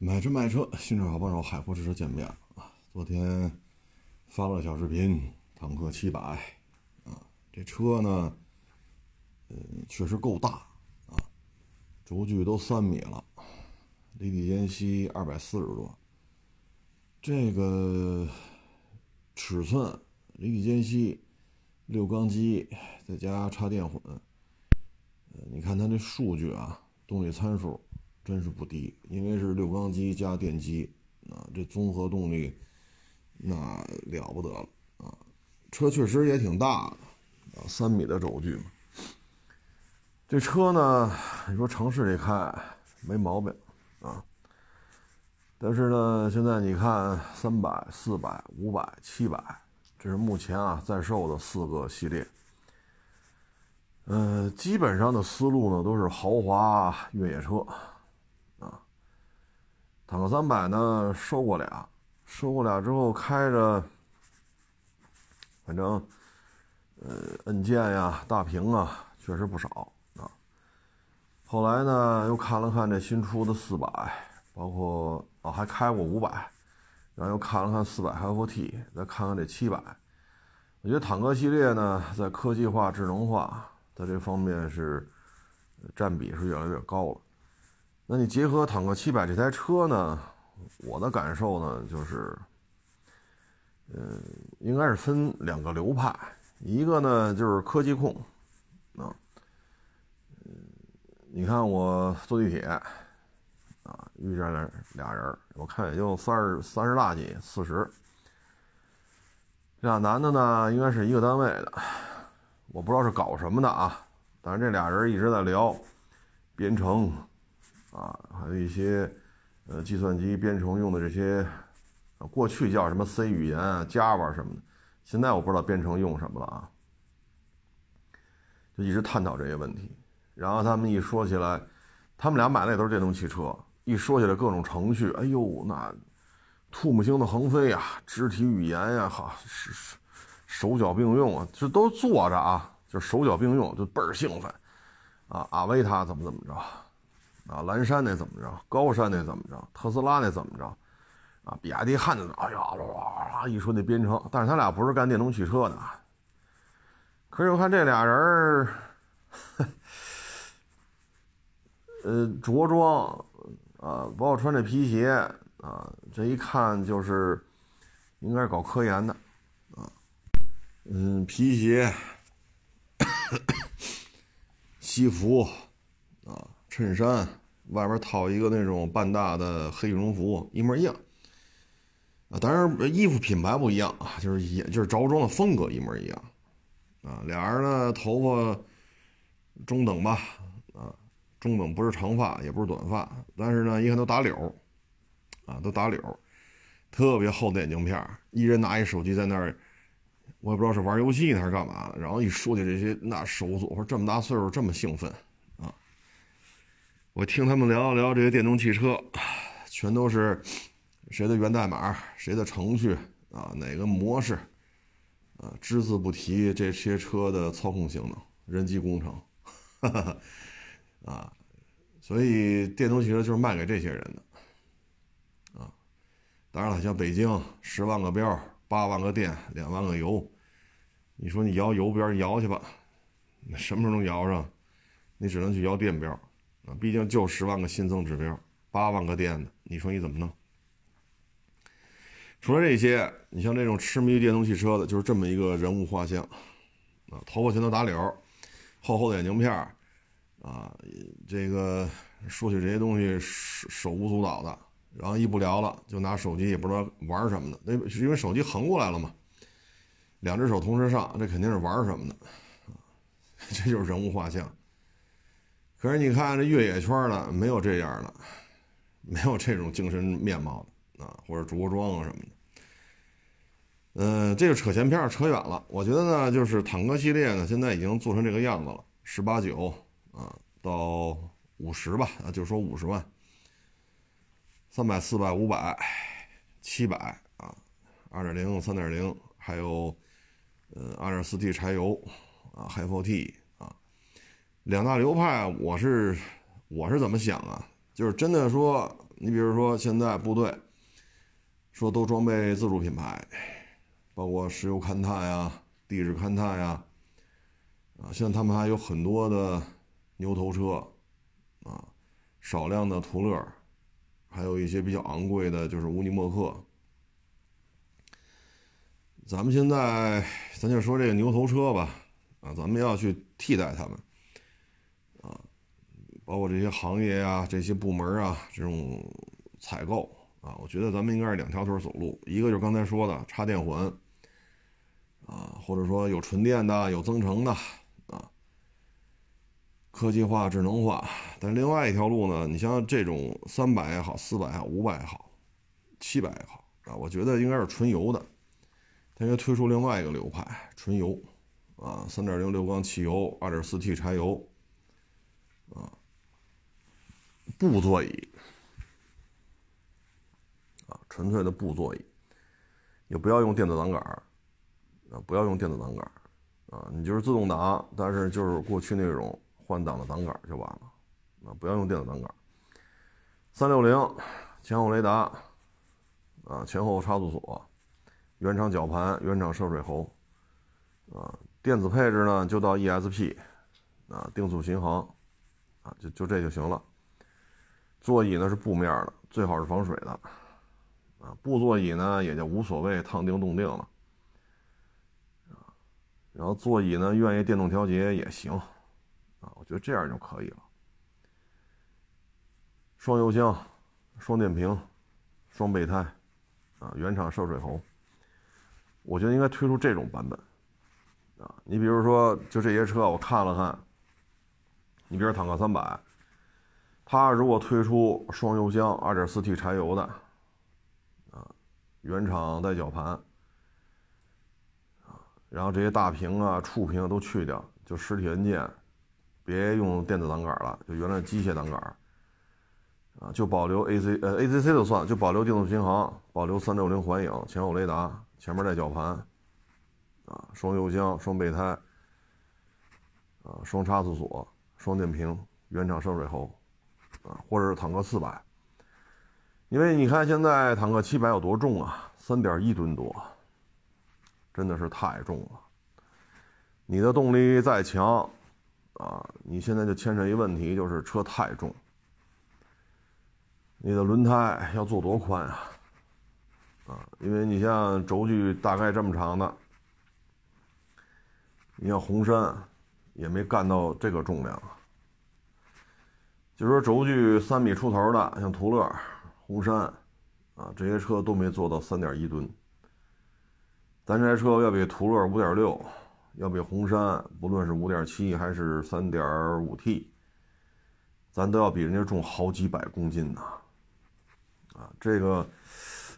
买车卖车，新车好帮手，海阔试车见面啊！昨天发了小视频，坦克七百啊，这车呢，嗯，确实够大啊，轴距都三米了，离地间隙二百四十多，这个尺寸，离地间隙，六缸机再加插电混，呃，你看它这数据啊，动力参数。真是不低，因为是六缸机加电机，啊，这综合动力那了不得了啊！车确实也挺大的，啊，三米的轴距嘛。这车呢，你说城市里开没毛病啊，但是呢，现在你看三百、四百、五百、七百，这是目前啊在售的四个系列，嗯，基本上的思路呢都是豪华越野车。坦克三百呢，收过俩，收过俩之后开着，反正，呃，按键呀、大屏啊，确实不少啊。后来呢，又看了看这新出的四百，包括哦，还开过五百，然后又看了看四百 FT，再看看这七百。我觉得坦克系列呢，在科技化、智能化在这方面是占比是越来越高了。那你结合坦克七百这台车呢？我的感受呢，就是，嗯，应该是分两个流派，一个呢就是科技控，啊，嗯，你看我坐地铁，啊，遇见了俩人，我看也就三十三十大几，四十，这俩男的呢，应该是一个单位的，我不知道是搞什么的啊，但是这俩人一直在聊编程。啊，还有一些，呃，计算机编程用的这些，过去叫什么 C 语言、Java 什么的，现在我不知道编程用什么了啊。就一直探讨这些问题，然后他们一说起来，他们俩买的也都是电动汽车，一说起来各种程序，哎呦，那吐沫星子横飞啊，肢体语言呀，哈，手手脚并用啊，这都坐着啊，就手脚并用，就倍儿兴奋啊。阿维塔怎么怎么着？啊，蓝山那怎么着？高山那怎么着？特斯拉那怎么着？啊，比亚迪汉子，哎呀，一说那编程，但是他俩不是干电动汽车的。可是我看这俩人呃，着装啊，包括穿这皮鞋啊，这一看就是应该是搞科研的啊。嗯，皮鞋、西服啊。衬衫外边套一个那种半大的黑羽绒服，一模一样啊。当然衣服品牌不一样啊，就是也就是着装的风格一模一样啊。俩人呢头发中等吧，啊，中等不是长发也不是短发，但是呢一看都打绺啊，都打绺特别厚的眼镜片一人拿一手机在那儿，我也不知道是玩游戏呢还是干嘛然后一说起这些，那手组，这么大岁数这么兴奋。我听他们聊聊这些电动汽车，全都是谁的源代码、谁的程序啊、哪个模式啊，只字不提这些车的操控性能、人机工程，哈哈啊，所以电动汽车就是卖给这些人的啊。当然了，像北京十万个标、八万个电、两万个油，你说你摇油标，摇去吧，什么时候能摇上？你只能去摇电标。毕竟就十万个新增指标，八万个电的，你说你怎么弄？除了这些，你像这种痴迷于电动汽车的，就是这么一个人物画像，啊，头发全都打绺，厚厚的眼镜片啊，这个说起这些东西手手舞足蹈的，然后一不聊了，就拿手机也不知道玩什么的，那是因为手机横过来了嘛，两只手同时上，这肯定是玩什么的，这就是人物画像。可是你看这越野圈呢，没有这样的，没有这种精神面貌的啊，或者着装啊什么的。嗯，这个扯闲篇扯远了。我觉得呢，就是坦克系列呢，现在已经做成这个样子了，十八九啊到五十吧，啊，就说五十万，三百、四百、五百、七百啊，二点零、三点零，还有呃二点四 T 柴油啊，HFT。两大流派，我是我是怎么想啊？就是真的说，你比如说现在部队说都装备自主品牌，包括石油勘探呀、地质勘探呀，啊，现在他们还有很多的牛头车，啊，少量的途乐，还有一些比较昂贵的，就是乌尼莫克。咱们现在，咱就说这个牛头车吧，啊，咱们要去替代他们。包括这些行业呀、这些部门啊，这种采购啊，我觉得咱们应该是两条腿走路。一个就是刚才说的插电混，啊，或者说有纯电的、有增程的，啊，科技化、智能化。但另外一条路呢，你像这种三百也好、四百也好、五百也好、七百也好啊，我觉得应该是纯油的。它应该推出另外一个流派，纯油，啊，三点零六缸汽油、二点四 T 柴油，啊。布座椅。啊，纯粹的布座椅，也不要用电子挡杆啊，不要用电子挡杆啊，你就是自动挡，但是就是过去那种换挡的挡杆就完了。啊，不要用电子挡杆三六零前后雷达。啊，前后差速锁，原厂绞盘，原厂涉水喉。啊，电子配置呢就到 ESP 啊，定速巡航。啊，就就这就行了。座椅呢是布面的，最好是防水的，啊，布座椅呢也就无所谓，烫钉冻定了，然后座椅呢愿意电动调节也行，啊，我觉得这样就可以了。双油箱、双电瓶、双备胎，啊，原厂涉水喉，我觉得应该推出这种版本，啊，你比如说就这些车我看了看，你比如坦克三百。它如果推出双油箱、2.4T 柴油的，啊，原厂带绞盘，啊，然后这些大屏啊、触屏都去掉，就实体按键，别用电子挡杆了，就原来机械挡杆，啊，就保留 AC 呃 ACC 就算，就保留定速巡航，保留360环影、前后雷达，前面带绞盘，啊，双油箱、双备胎，啊，双差速锁、双电瓶，原厂涉水喉。或者是坦克四百，因为你看现在坦克七百有多重啊？三点一吨多，真的是太重了。你的动力再强，啊，你现在就牵扯一问题，就是车太重。你的轮胎要做多宽啊？啊，因为你像轴距大概这么长的，你像红山也没干到这个重量。就说轴距三米出头的，像途乐、红山，啊，这些车都没做到三点一吨。咱这台车要比途乐五点六，要比红山，不论是五点七还是三点五 T，咱都要比人家重好几百公斤呢。啊，这个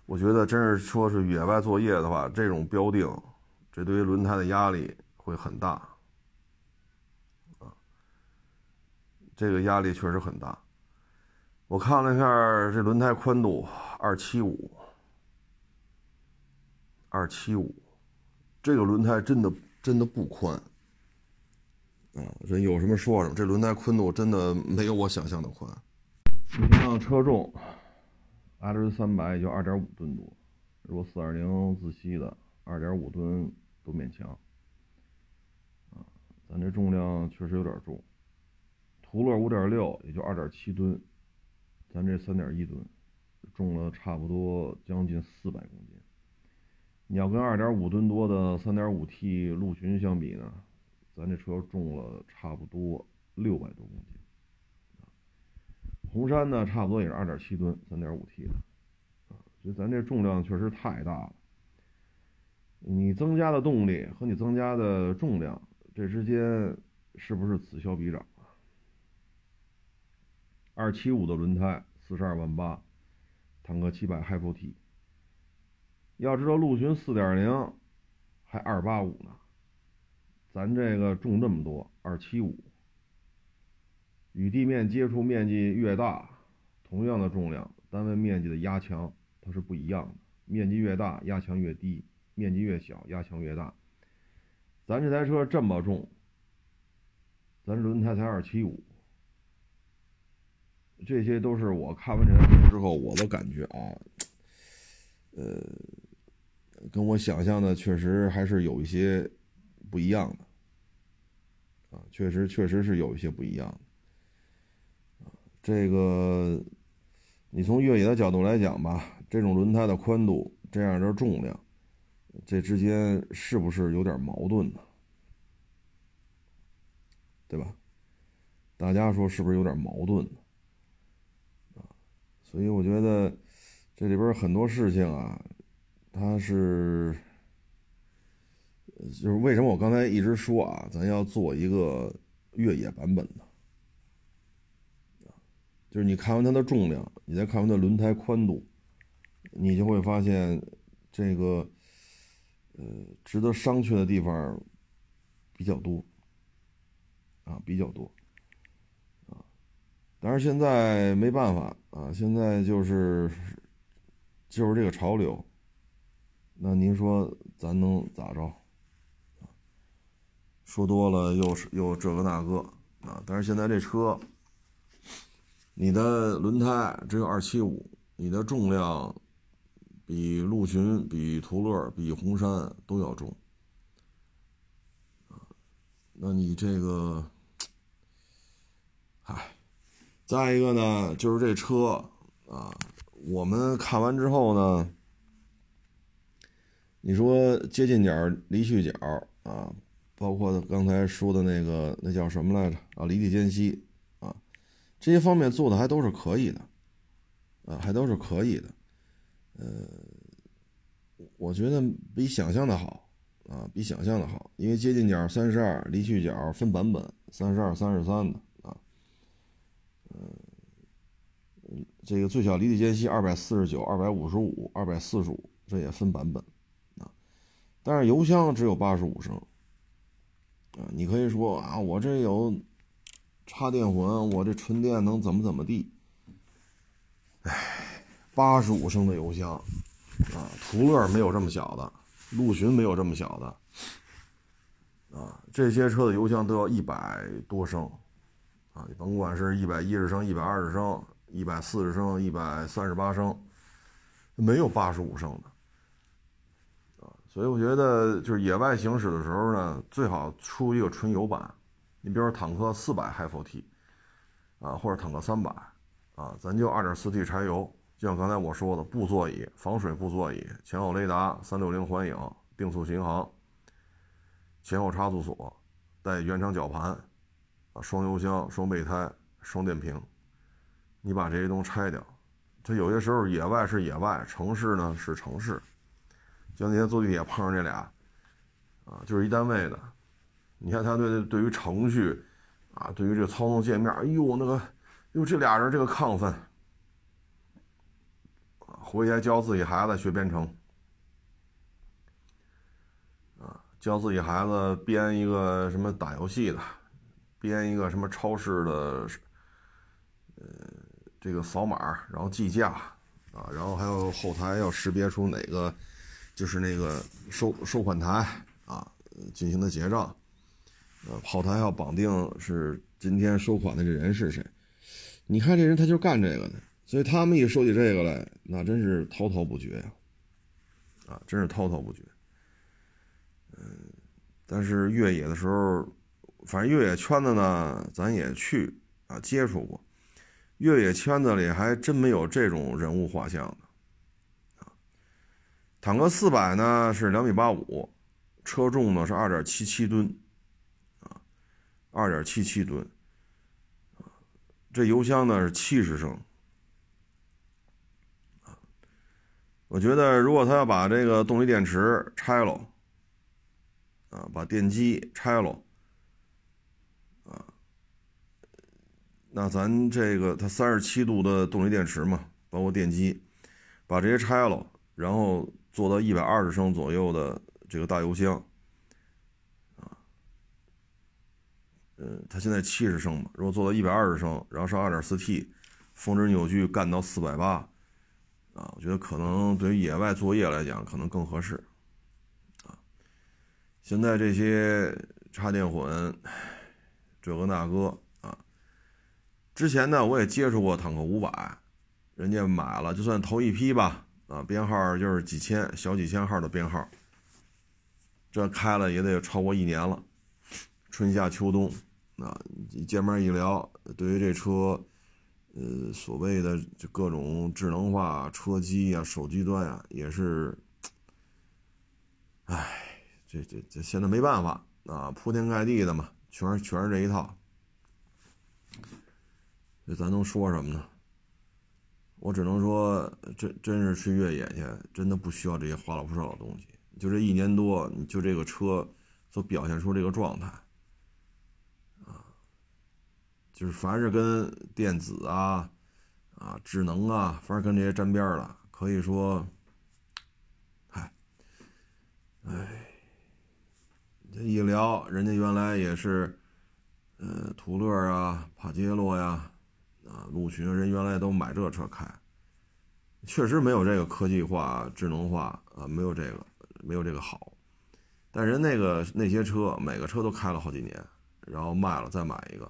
我觉得真是说是野外作业的话，这种标定，这对于轮胎的压力会很大。这个压力确实很大。我看了一下这轮胎宽度，二七五，二七五，这个轮胎真的真的不宽。啊，这有什么说什么，这轮胎宽度真的没有我想象的宽。你像车重，L 三百也就二点五吨多，如果四点零自吸的，二点五吨都勉强。啊，咱这重量确实有点重。途乐五点六也就二点七吨，咱这三点一吨，重了差不多将近四百公斤。你要跟二点五吨多的三点五 T 陆巡相比呢，咱这车重了差不多六百多公斤。红山呢，差不多也是二点七吨，三点五 T 的，啊，所以咱这重量确实太大了。你增加的动力和你增加的重量，这之间是不是此消彼长？二七五的轮胎，四十二万八，坦克七百 HiPro-T。要知道陆巡四点零还二八五呢，咱这个重这么多，二七五。与地面接触面积越大，同样的重量，单位面积的压强它是不一样的。面积越大，压强越低；面积越小，压强越大。咱这台车这么重，咱轮胎才二七五。这些都是我看完这台车之后我的感觉啊，呃，跟我想象的确实还是有一些不一样的，啊，确实确实是有一些不一样的，啊，这个你从越野的角度来讲吧，这种轮胎的宽度，这样的重量，这之间是不是有点矛盾呢？对吧？大家说是不是有点矛盾呢？所以我觉得这里边很多事情啊，它是，就是为什么我刚才一直说啊，咱要做一个越野版本的，就是你看完它的重量，你再看完它轮胎宽度，你就会发现这个，呃，值得商榷的地方比较多，啊，比较多。但是现在没办法啊，现在就是就是这个潮流，那您说咱能咋着？说多了又是又这个那个啊！但是现在这车，你的轮胎只有二七五，你的重量比陆巡、比途乐、比红山都要重那你这个，唉。再一个呢，就是这车啊，我们看完之后呢，你说接近角离去角啊，包括刚才说的那个那叫什么来着啊，离地间隙啊，这些方面做的还都是可以的，啊，还都是可以的，呃，我觉得比想象的好啊，比想象的好，因为接近角三十二，离去角分版本，三十二、三十三的。嗯，这个最小离地间隙二百四十九、二百五十五、二百四十五，这也分版本啊。但是油箱只有八十五升啊。你可以说啊，我这有插电混，我这纯电能怎么怎么地？哎，八十五升的油箱啊，途乐没有这么小的，陆巡没有这么小的啊。这些车的油箱都要一百多升。啊，你甭管是一百一十升、一百二十升、一百四十升、一百三十八升，没有八十五升的啊。所以我觉得，就是野外行驶的时候呢，最好出一个纯油版。你比如说坦克四百 HiFT 啊，或者坦克三百啊，咱就二点四 T 柴油，就像刚才我说的，布座椅、防水布座椅、前后雷达、三六零环影、定速巡航、前后差速锁、带原厂绞盘。啊，双油箱、双备胎、双电瓶，你把这些东西拆掉。它有些时候野外是野外，城市呢是城市。就那天坐地铁碰上这俩，啊，就是一单位的。你看他对对于程序，啊，对于这个操作界面，哎呦那个，哟这俩人这个亢奋，回家教自己孩子学编程，啊，教自己孩子编一个什么打游戏的。编一个什么超市的，呃，这个扫码，然后计价啊，然后还有后台要识别出哪个就是那个收收款台啊，进行的结账，呃，后台要绑定是今天收款的这人是谁。你看这人他就干这个的，所以他们一说起这个来，那真是滔滔不绝呀，啊，真是滔滔不绝。嗯，但是越野的时候。反正越野圈子呢，咱也去啊接触过，越野圈子里还真没有这种人物画像的。坦克四百呢是两米八五，车重呢是二点七七吨啊，二点七七吨，这油箱呢是七十升。我觉得如果他要把这个动力电池拆了啊，把电机拆了。那咱这个它三十七度的动力电池嘛，包括电机，把这些拆了，然后做到一百二十升左右的这个大油箱，啊，呃，它现在七十升嘛，如果做到一百二十升，然后上二点四 T，峰值扭矩干到四百八，啊，我觉得可能对于野外作业来讲可能更合适，啊，现在这些插电混，这个那个。之前呢，我也接触过坦克五百，人家买了，就算头一批吧，啊，编号就是几千小几千号的编号，这开了也得超过一年了，春夏秋冬，啊，见面一聊，对于这车，呃，所谓的就各种智能化车机呀、手机端呀，也是，唉，这这这现在没办法啊，铺天盖地的嘛，全是全是这一套。这咱能说什么呢？我只能说，真真是去越野去，真的不需要这些花里胡哨的东西。就这一年多，你就这个车所表现出这个状态，啊，就是凡是跟电子啊、啊智能啊，凡是跟这些沾边了，可以说，嗨，哎，这一聊，人家原来也是，呃，途乐啊、帕杰罗呀。啊，陆巡人原来都买这车开，确实没有这个科技化、智能化啊，没有这个，没有这个好。但人那个那些车，每个车都开了好几年，然后卖了再买一个，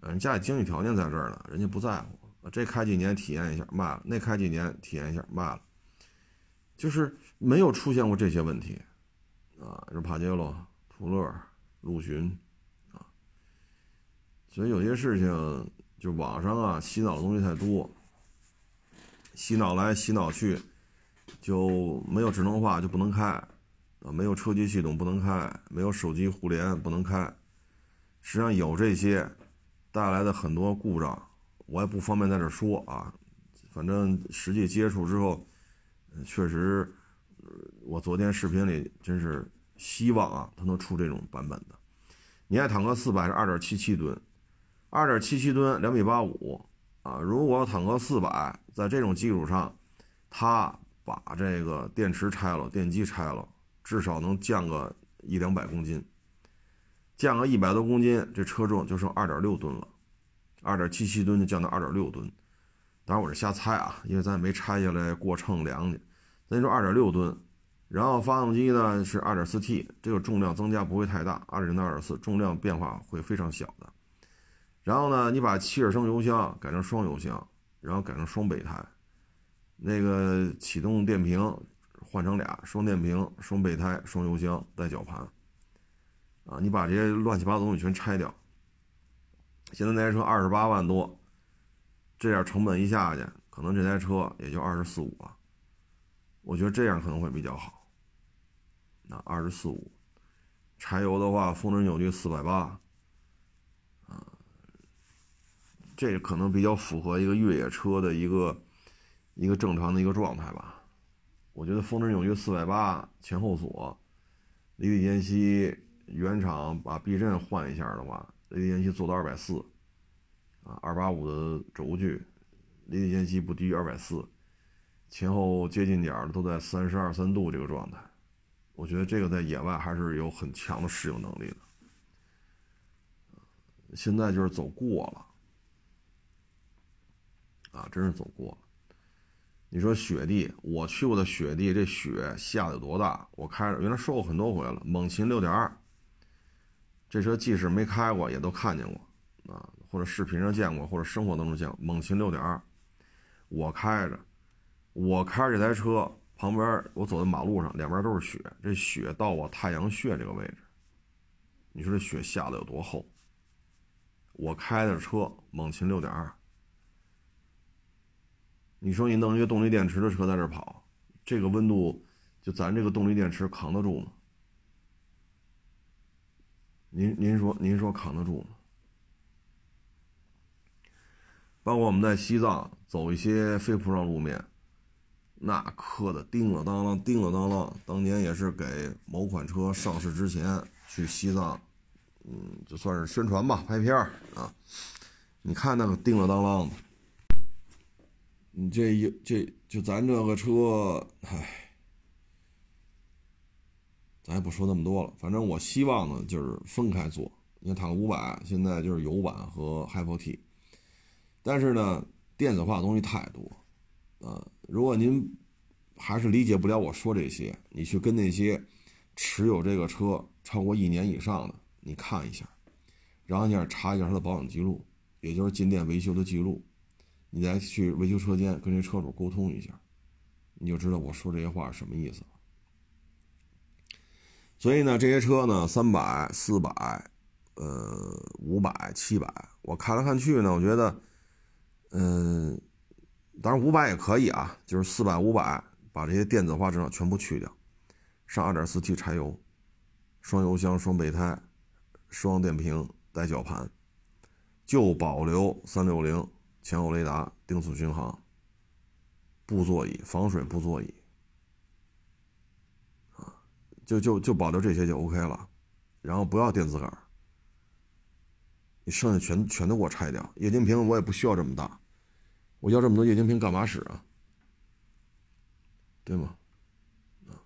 人家里经济条件在这儿呢，人家不在乎，这开几年体验一下卖了，那开几年体验一下卖了，就是没有出现过这些问题啊，是帕杰罗、途乐、陆巡啊，所以有些事情。就网上啊，洗脑的东西太多，洗脑来洗脑去，就没有智能化就不能开，啊，没有车机系统不能开，没有手机互联不能开。实际上有这些带来的很多故障，我也不方便在这说啊。反正实际接触之后，确实，我昨天视频里真是希望啊，它能出这种版本的。你爱坦克四百是二点七七吨。二点七七吨，两米八五，啊，如果坦克四百在这种基础上，它把这个电池拆了，电机拆了，至少能降个一两百公斤，降个一百多公斤，这车重就剩二点六吨了，二点七七吨就降到二点六吨，当然我是瞎猜啊，因为咱也没拆下来过秤量去，咱说二点六吨，然后发动机呢是二点四 T，这个重量增加不会太大，二点零到二点四，重量变化会非常小的。然后呢，你把七尔升油箱改成双油箱，然后改成双备胎，那个启动电瓶换成俩双电瓶、双备胎、双油箱带绞盘，啊，你把这些乱七八糟东西全拆掉。现在那台车二十八万多，这点成本一下去，可能这台车也就二十四五了。我觉得这样可能会比较好。那二十四五，柴油的话，峰值扭矩四百八。这可能比较符合一个越野车的一个一个正常的一个状态吧。我觉得峰值扭矩四百八，前后锁，离地间隙，原厂把避震换一下的话，离地间隙做到二百四，啊，二八五的轴距，离地间隙不低于二百四，前后接近点都在三十二三度这个状态，我觉得这个在野外还是有很强的适应能力的。现在就是走过了。啊，真是走过。你说雪地，我去过的雪地，这雪下的有多大？我开着，原来说过很多回了。猛禽六点二，这车即使没开过，也都看见过啊，或者视频上见过，或者生活当中见过。猛禽六点二，我开着，我开着这台车，旁边我走在马路上，两边都是雪，这雪到我太阳穴这个位置，你说这雪下的有多厚？我开的车，猛禽六点二。你说你弄一个动力电池的车在这跑，这个温度，就咱这个动力电池扛得住吗？您您说您说扛得住吗？包括我们在西藏走一些非铺装路面，那磕的叮了当啷，叮了当啷。当年也是给某款车上市之前去西藏，嗯，就算是宣传吧，拍片儿啊。你看那个叮了当啷的。你这一这就咱这个车，唉，咱也不说那么多了。反正我希望呢，就是分开做。你看，坦克五百现在就是油版和 Hyper-T，但是呢，电子化的东西太多，啊，如果您还是理解不了我说这些，你去跟那些持有这个车超过一年以上的，你看一下，然后你查一下它的保养记录，也就是进店维修的记录，你再去维修车间跟这车主沟通一下，你就知道我说这些话是什么意思了。所以呢，这些车呢，三百、四百，呃，五百、七百，我看来看去呢，我觉得，嗯，当然五百也可以啊，就是四百、五百，把这些电子化质量全部去掉，上二点四 T 柴油，双油箱、双备胎，双电瓶带绞盘，就保留三六零前后雷达、定速巡航、布座椅、防水布座椅。啊就就就保留这些就 OK 了，然后不要电子杆你剩下全全都给我拆掉。液晶屏我也不需要这么大，我要这么多液晶屏干嘛使啊？对吗？啊，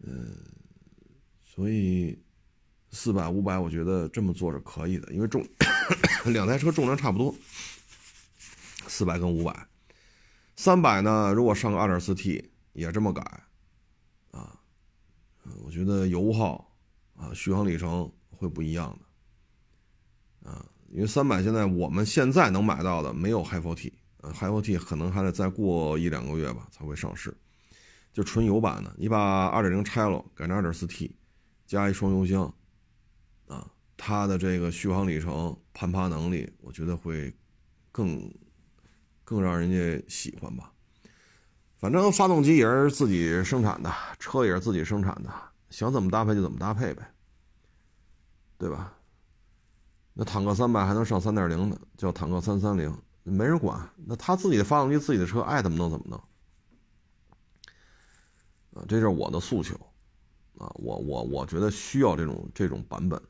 嗯，所以四百五百，我觉得这么做是可以的，因为重 两台车重量差不多，四百跟五百，三百呢，如果上个二点四 T 也这么改。啊我觉得油耗啊，续航里程会不一样的啊，因为三百现在我们现在能买到的没有 HiFi，呃，HiFi 可能还得再过一两个月吧才会上市，就纯油版的。你把二点零拆了，改成二点四 T，加一双油箱，啊，它的这个续航里程、攀爬能力，我觉得会更更让人家喜欢吧。反正发动机也是自己生产的，车也是自己生产的，想怎么搭配就怎么搭配呗，对吧？那坦克三百还能上三点零的，叫坦克三三零，没人管。那他自己的发动机，自己的车，爱怎么弄怎么弄。啊，这是我的诉求，啊，我我我觉得需要这种这种版本，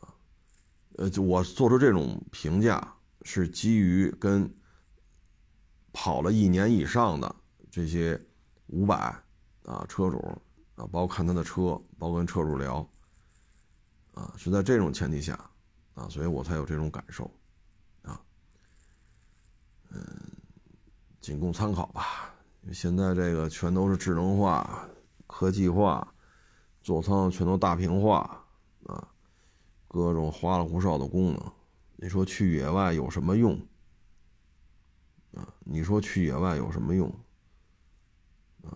啊，呃，就我做出这种评价是基于跟。跑了一年以上的这些五百啊车主啊，包括看他的车，包括跟车主聊啊，是在这种前提下啊，所以我才有这种感受啊，嗯，仅供参考吧。现在这个全都是智能化、科技化，座舱全都大屏化啊，各种花里胡哨的功能，你说去野外有什么用？啊，你说去野外有什么用？啊，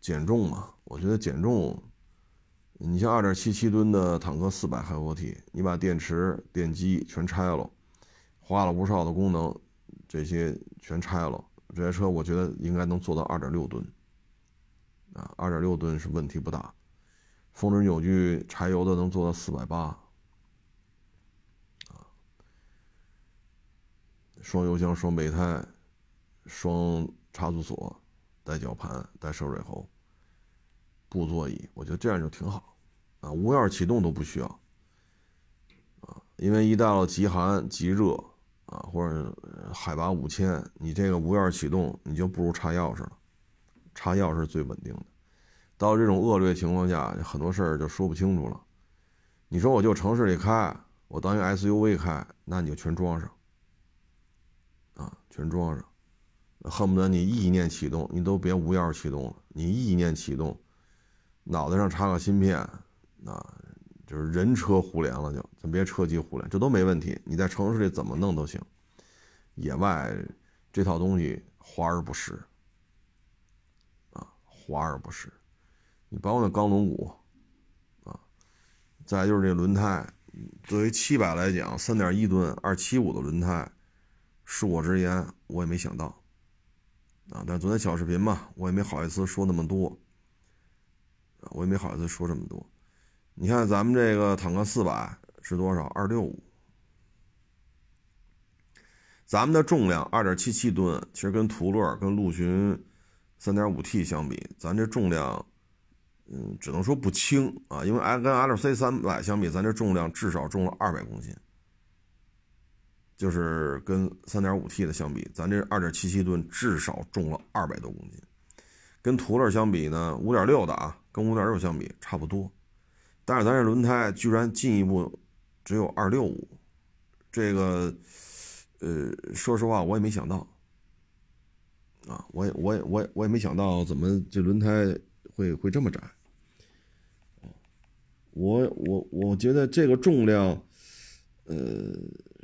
减重嘛，我觉得减重，你像二点七七吨的坦克四百开火体，你把电池、电机全拆了，花了不少的功能这些全拆了，这台车我觉得应该能做到二点六吨。啊，二点六吨是问题不大，峰值扭矩柴油的能做到四百八。双油箱、双备胎、双差速锁、带绞盘、带涉水喉、布座椅，我觉得这样就挺好啊，无钥匙启动都不需要啊，因为一到了极寒、极热啊，或者海拔五千，你这个无钥匙启动，你就不如插钥匙了，插钥匙最稳定的。到这种恶劣情况下，很多事儿就说不清楚了。你说我就城市里开，我当一 SUV 开，那你就全装上。啊，全装上，恨不得你意念启动，你都别无钥匙启动了，你意念启动，脑袋上插个芯片，啊，就是人车互联了，就咱别车机互联，这都没问题。你在城市里怎么弄都行，野外这套东西华而不实，啊，华而不实。你包括那钢轮毂，啊，再就是这轮胎，作为七百来讲，三点一吨二七五的轮胎。恕我直言，我也没想到，啊！但昨天小视频嘛，我也没好意思说那么多，啊，我也没好意思说这么多。你看咱们这个坦克四百是多少？二六五。咱们的重量二点七七吨，其实跟途乐、跟陆巡三点五 T 相比，咱这重量，嗯，只能说不轻啊。因为跟 L C 三百相比，咱这重量至少重了二百公斤。就是跟三点五 T 的相比，咱这二点七七吨至少重了二百多公斤。跟途乐相比呢，五点六的啊，跟五点六相比差不多。但是咱这轮胎居然进一步只有二六五，这个，呃，说实话我也没想到。啊，我也我也我也我也没想到怎么这轮胎会会这么窄。我我我觉得这个重量。呃，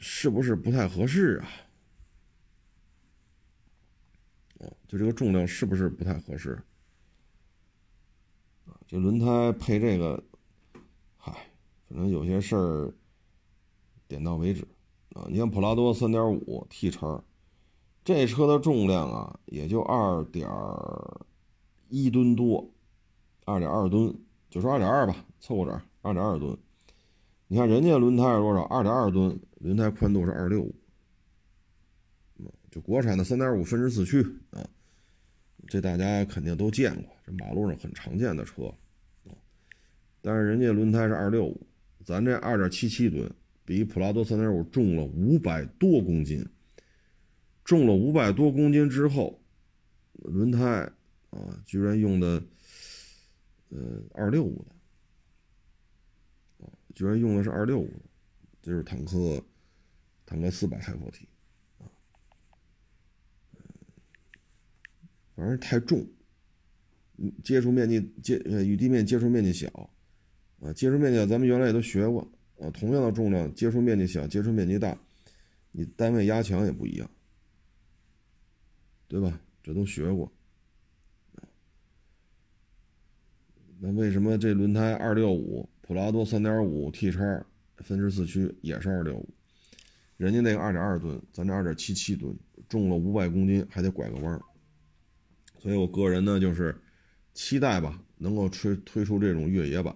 是不是不太合适啊？啊，就这个重量是不是不太合适？这轮胎配这个，嗨，反正有些事儿点到为止啊。你像普拉多三点五 T 叉，这车的重量啊，也就二点一吨多，二点二吨，就说二点二吧，凑合点，二点二吨。你看人家轮胎是多少？二点二吨，轮胎宽度是二六五，就国产的三点五分时四驱啊，这大家肯定都见过，这马路上很常见的车啊。但是人家轮胎是二六五，咱这二点七七吨，比普拉多三点五重了五百多公斤，重了五百多公斤之后，轮胎啊，居然用的呃二六五的。居然用的是二六五，就是坦克，坦克四百 HFT，啊，反正太重，接触面积接呃与地面接触面积小，啊，接触面积咱们原来也都学过，啊，同样的重量，接触面积小，接触面积大，你单位压强也不一样，对吧？这都学过，那为什么这轮胎二六五？普拉多三点五 T 叉分时四驱也是二六五，人家那个二点二吨，咱这二点七七吨，重了五百公斤还得拐个弯儿，所以我个人呢就是期待吧，能够推推出这种越野版，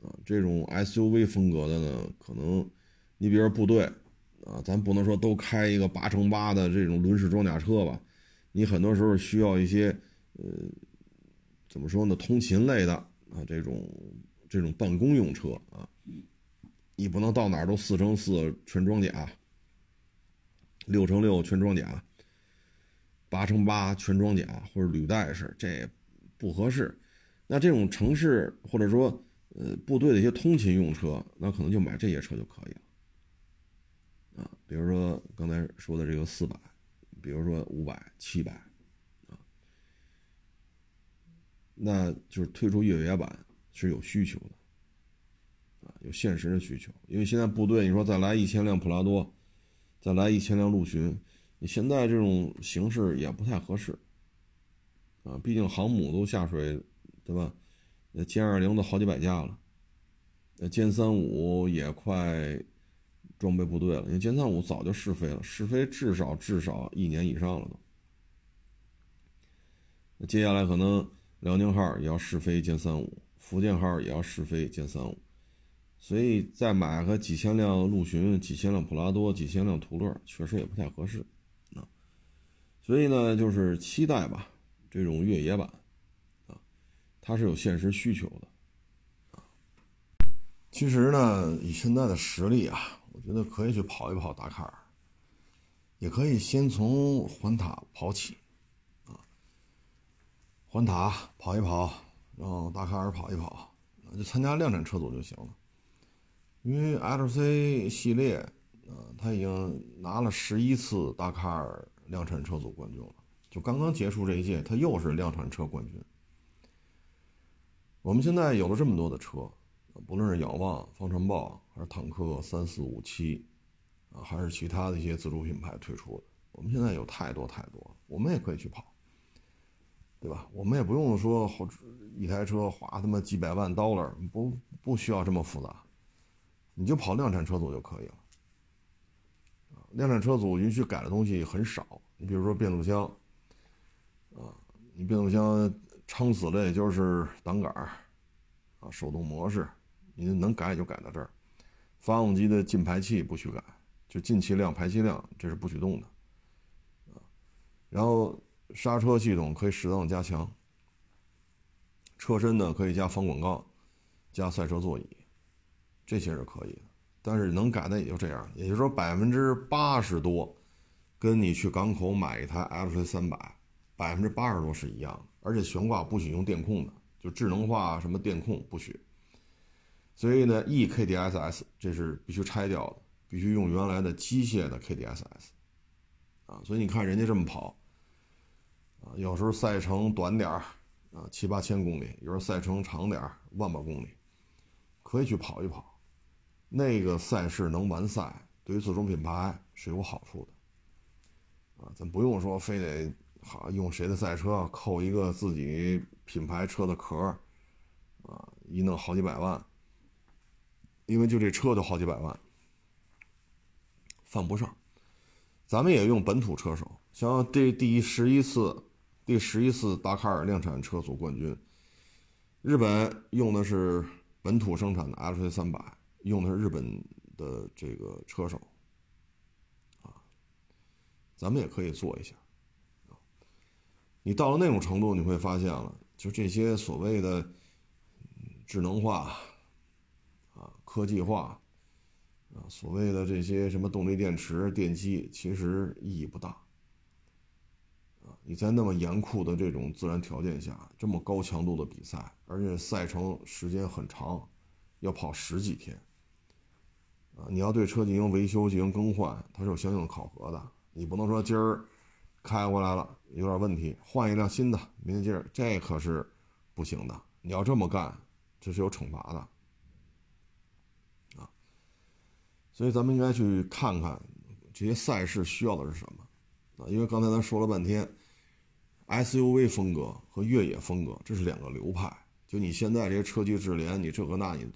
啊，这种 SUV 风格的呢，可能你比如说部队啊，咱不能说都开一个八乘八的这种轮式装甲车吧，你很多时候需要一些呃，怎么说呢，通勤类的。啊，这种这种办公用车啊，你不能到哪儿都四乘四全装甲，六乘六全装甲，八乘八全装甲或者履带式，这不合适。那这种城市或者说呃部队的一些通勤用车，那可能就买这些车就可以了。啊，比如说刚才说的这个四百，比如说五百、七百。那就是推出越野版是有需求的，啊，有现实的需求。因为现在部队，你说再来一千辆普拉多，再来一千辆陆巡，你现在这种形式也不太合适，啊，毕竟航母都下水，对吧？那歼二零都好几百架了，那歼三五也快装备部队了，因为歼三五早就试飞了，试飞至少至少一年以上了都。那接下来可能。辽宁号也要试飞歼三五，福建号也要试飞歼三五，所以再买个几千辆陆巡、几千辆普拉多、几千辆途乐，确实也不太合适啊。所以呢，就是期待吧，这种越野版啊，它是有现实需求的啊。其实呢，以现在的实力啊，我觉得可以去跑一跑达喀尔，也可以先从环塔跑起。环塔跑一跑，然后达喀尔跑一跑，就参加量产车组就行了。因为 LC 系列，呃，他已经拿了十一次达喀尔量产车组冠军了，就刚刚结束这一届，他又是量产车冠军。我们现在有了这么多的车，不论是仰望、方程豹，还是坦克三四五七，啊，还是其他的一些自主品牌推出的，我们现在有太多太多，我们也可以去跑。对吧？我们也不用说好一台车花他妈几百万 dollar，不不需要这么复杂，你就跑量产车组就可以了。量产车组允许改的东西很少，你比如说变速箱，啊，你变速箱撑死了也就是挡杆儿啊，手动模式，你能改也就改到这儿。发动机的进排气不许改，就进气量、排气量这是不许动的，啊，然后。刹车系统可以适当的加强，车身呢可以加防滚杠，加赛车座椅，这些是可以的，但是能改的也就这样，也就是说百分之八十多，跟你去港口买一台 L C 三百，百分之八十多是一样的，而且悬挂不许用电控的，就智能化什么电控不许，所以呢 E K D S S 这是必须拆掉的，必须用原来的机械的 K D S S，啊，所以你看人家这么跑。啊，有时候赛程短点儿，啊七八千公里；有时候赛程长点儿，万把公里，可以去跑一跑，那个赛事能完赛，对于自主品牌是有好处的，啊，咱不用说非得好用谁的赛车扣一个自己品牌车的壳，啊，一弄好几百万，因为就这车就好几百万，犯不上。咱们也用本土车手，像这第十一次，第十一次达喀尔量产车组冠军，日本用的是本土生产的 LC 三百。用的是日本的这个车手，啊，咱们也可以做一下，你到了那种程度，你会发现了，就这些所谓的智能化，啊，科技化，啊，所谓的这些什么动力电池、电机，其实意义不大，你在那么严酷的这种自然条件下，这么高强度的比赛，而且赛程时间很长，要跑十几天。啊，你要对车进行维修、进行更换，它是有相应的考核的。你不能说今儿开过来了有点问题，换一辆新的，明天接着这可是不行的。你要这么干，这是有惩罚的。啊，所以咱们应该去看看这些赛事需要的是什么啊？因为刚才咱说了半天，SUV 风格和越野风格这是两个流派。就你现在这些车机智联，你这个那，你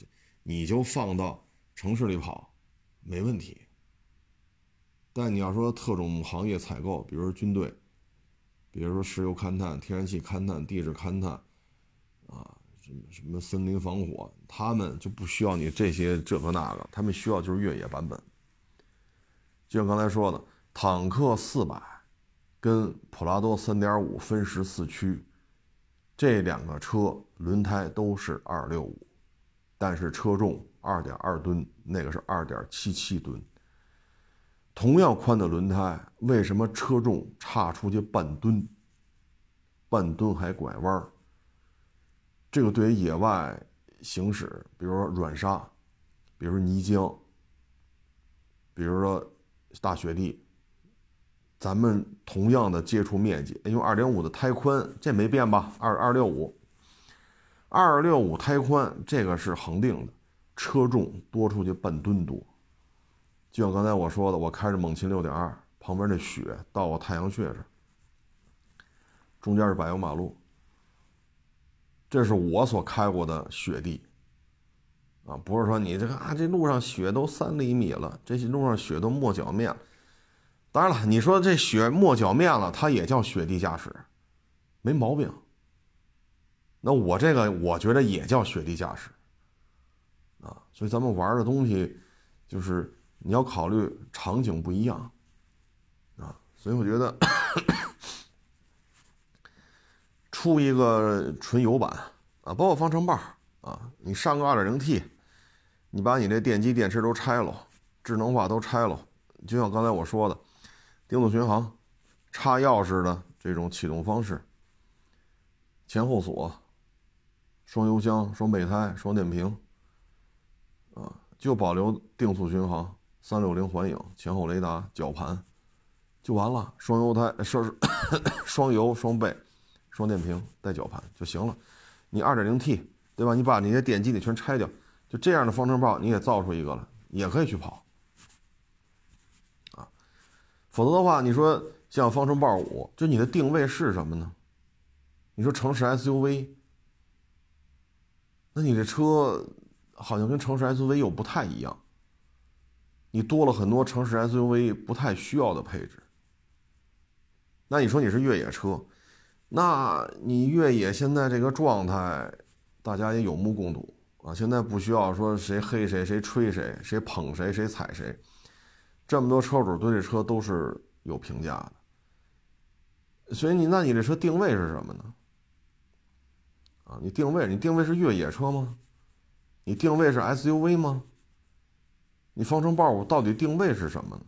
你就放到。城市里跑，没问题。但你要说特种行业采购，比如说军队，比如说石油勘探、天然气勘探、地质勘探，啊，什么什么森林防火，他们就不需要你这些这个那个，他们需要就是越野版本。就像刚才说的，坦克四百跟普拉多三点五分时四驱，这两个车轮胎都是二六五，但是车重。二点二吨，那个是二点七七吨。同样宽的轮胎，为什么车重差出去半吨？半吨还拐弯这个对于野外行驶，比如说软沙，比如说泥浆，比如说大雪地，咱们同样的接触面积，因为二点五的胎宽，这没变吧？二二六五，二六五胎宽，这个是恒定的。车重多出去半吨多，就像刚才我说的，我开着猛禽六点二，旁边那雪到我太阳穴这，中间是柏油马路，这是我所开过的雪地，啊，不是说你这个啊，这路上雪都三厘米了，这些路上雪都没脚面，当然了，你说这雪没脚面了，它也叫雪地驾驶，没毛病。那我这个我觉得也叫雪地驾驶。啊，所以咱们玩的东西，就是你要考虑场景不一样，啊，所以我觉得出一个纯油版啊，包括方程豹啊，你上个二点零 T，你把你这电机电池都拆了，智能化都拆了，就像刚才我说的，定速巡航，插钥匙的这种启动方式，前后锁，双油箱、双备胎、双电瓶。啊，就保留定速巡航、三六零环影、前后雷达、绞盘，就完了。双油胎设置，双油双备，双电瓶带绞盘就行了。你二点零 T 对吧？你把那些电机你全拆掉，就这样的方程豹你也造出一个了，也可以去跑。否则的话，你说像方程豹五，就你的定位是什么呢？你说城市 SUV，那你这车？好像跟城市 SUV 又不太一样，你多了很多城市 SUV 不太需要的配置。那你说你是越野车，那你越野现在这个状态，大家也有目共睹啊。现在不需要说谁黑谁，谁吹谁，谁捧谁，谁踩谁，这么多车主对这车都是有评价的。所以你那你这车定位是什么呢？啊，你定位你定位是越野车吗？你定位是 SUV 吗？你方程豹五到底定位是什么呢？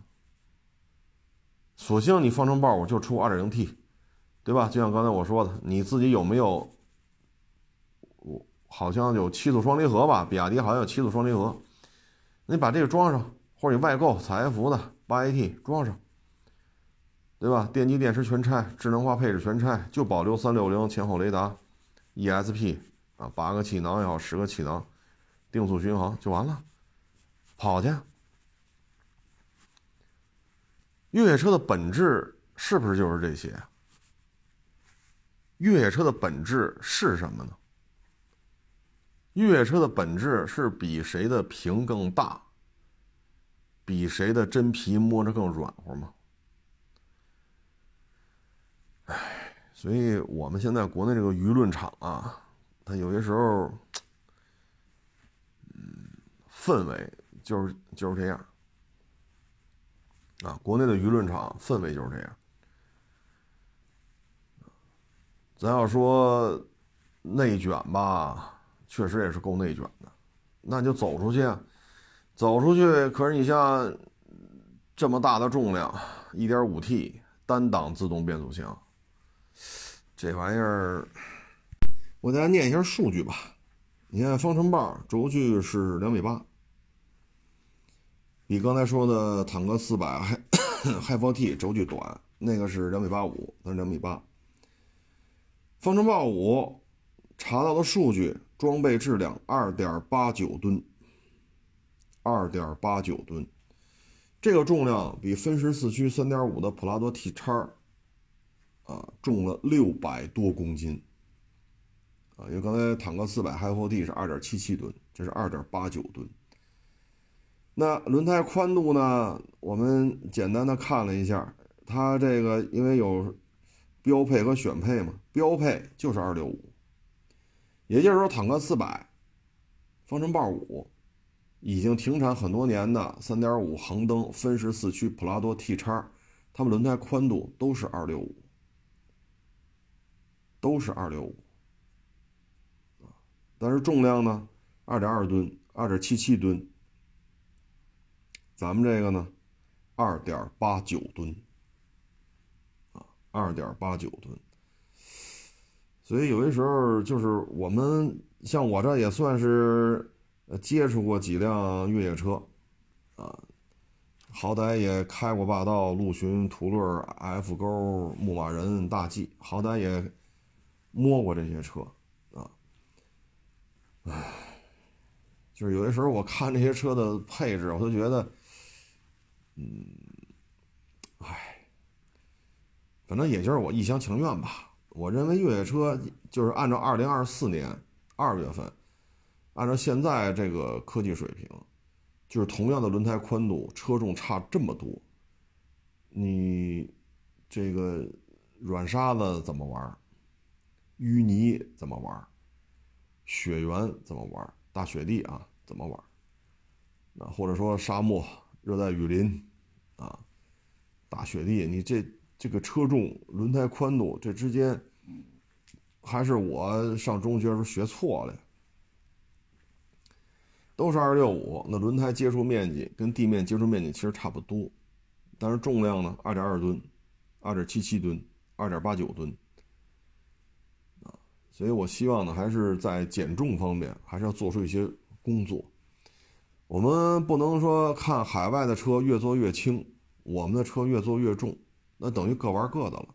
索性你方程豹五就出 2.0T，对吧？就像刚才我说的，你自己有没有？我好像有七速双离合吧，比亚迪好像有七速双离合，你把这个装上，或者你外购采埃孚的八 AT 装上，对吧？电机电池全拆，智能化配置全拆，就保留360前后雷达，ESP 啊，八个气囊也好，十个气囊。定速巡航就完了，跑去。越野车的本质是不是就是这些？越野车的本质是什么呢？越野车的本质是比谁的屏更大，比谁的真皮摸着更软和吗？哎，所以我们现在国内这个舆论场啊，它有些时候，嗯，氛围就是就是这样。啊，国内的舆论场氛围就是这样。咱要说内卷吧，确实也是够内卷的。那就走出去，走出去。可是你像这么大的重量，1.5T 单档自动变速箱，这玩意儿，我给大家念一下数据吧。你看方程豹轴距是两米八。比刚才说的坦克四百还 Hi4T 轴距短，那个是两米八五，那是两米八。方程豹五查到的数据，装备质量二点八九吨，二点八九吨，这个重量比分时四驱三点五的普拉多 T 叉啊重了六百多公斤啊，因为刚才坦克四百 Hi4T 是二点七七吨，这是二点八九吨。那轮胎宽度呢？我们简单的看了一下，它这个因为有标配和选配嘛，标配就是二六五，也就是说坦克四百、方程豹五已经停产很多年的三点五横蹬分时四驱普拉多 T 叉，它们轮胎宽度都是二六五，都是二六五但是重量呢，二点二吨，二点七七吨。咱们这个呢，二点八九吨，啊，二点八九吨。所以有些时候就是我们像我这也算是接触过几辆越野车，啊，好歹也开过霸道、陆巡、途乐、F 勾、牧马人、大 G，好歹也摸过这些车，啊，唉，就是有些时候我看这些车的配置，我都觉得。嗯，唉，反正也就是我一厢情愿吧。我认为越野车就是按照二零二四年二月份，按照现在这个科技水平，就是同样的轮胎宽度，车重差这么多，你这个软沙子怎么玩？淤泥怎么玩？雪原怎么玩？大雪地啊怎么玩？那或者说沙漠、热带雨林。啊，大雪地，你这这个车重、轮胎宽度这之间，还是我上中学时候学错了。都是二六五，那轮胎接触面积跟地面接触面积其实差不多，但是重量呢，二点二吨、二点七七吨、二点八九吨，啊，所以我希望呢，还是在减重方面还是要做出一些工作。我们不能说看海外的车越做越轻，我们的车越做越重，那等于各玩各的了。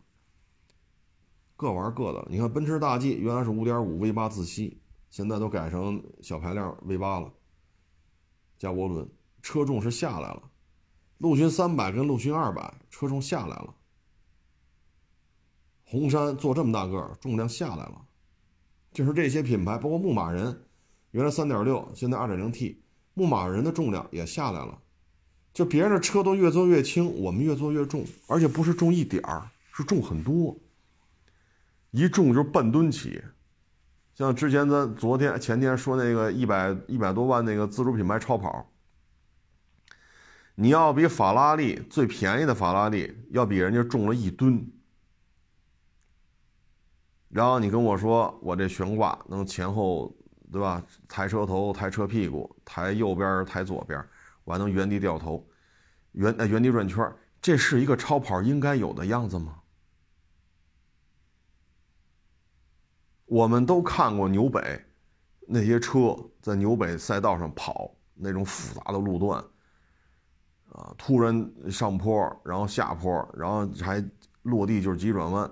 各玩各的。你看奔驰大 G 原来是五点五 V 八自吸，现在都改成小排量 V 八了，加涡轮，车重是下来了。陆巡三百跟陆巡二百车重下来了。红山做这么大个，重量下来了。就是这些品牌，包括牧马人，原来三点六，现在二点零 T。牧马人的重量也下来了，就别人的车都越做越轻，我们越做越重，而且不是重一点儿，是重很多，一重就是半吨起。像之前咱昨天前天说那个一百一百多万那个自主品牌超跑，你要比法拉利最便宜的法拉利要比人家重了一吨，然后你跟我说我这悬挂能前后。对吧？抬车头，抬车屁股，抬右边，抬左边，我还能原地掉头，原呃原地转圈这是一个超跑应该有的样子吗？我们都看过纽北那些车在纽北赛道上跑那种复杂的路段，啊，突然上坡，然后下坡，然后还落地就是急转弯，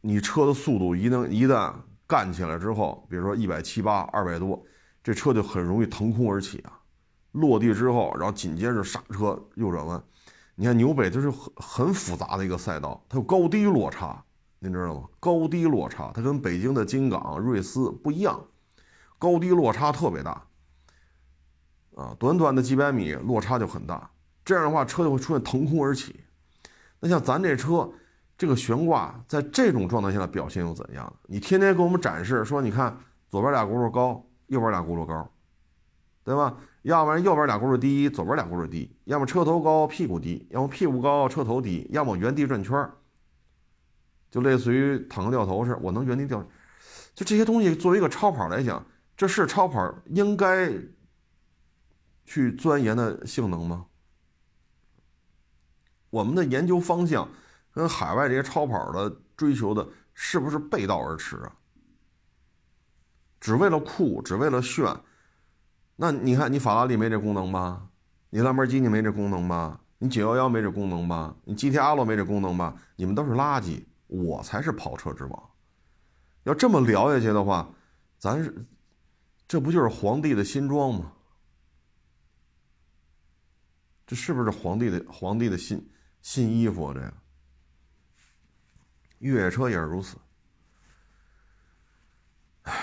你车的速度一能一旦。干起来之后，比如说一百七八、二百多，这车就很容易腾空而起啊，落地之后，然后紧接着刹车右转弯。你看纽北就是很很复杂的一个赛道，它有高低落差，您知道吗？高低落差，它跟北京的金港、瑞思不一样，高低落差特别大。啊，短短的几百米落差就很大，这样的话车就会出现腾空而起。那像咱这车，这个悬挂在这种状态下的表现又怎样？你天天给我们展示说，你看左边俩轱辘高，右边俩轱辘高，对吧？要不然右边俩轱辘低，左边俩轱辘低；要么车头高，屁股低；要么屁股高，车头低；要么原地转圈就类似于坦克掉头似的。我能原地掉，就这些东西作为一个超跑来讲，这是超跑应该。去钻研的性能吗？我们的研究方向跟海外这些超跑的追求的是不是背道而驰啊？只为了酷，只为了炫，那你看，你法拉利没这功能吧？你兰博基尼没这功能吧？你九幺幺没这功能吧？你 GT 阿罗没这功能吧？你们都是垃圾，我才是跑车之王。要这么聊下去的话，咱是这不就是皇帝的新装吗？这是不是皇帝的皇帝的新新衣服啊？这个越野车也是如此。唉，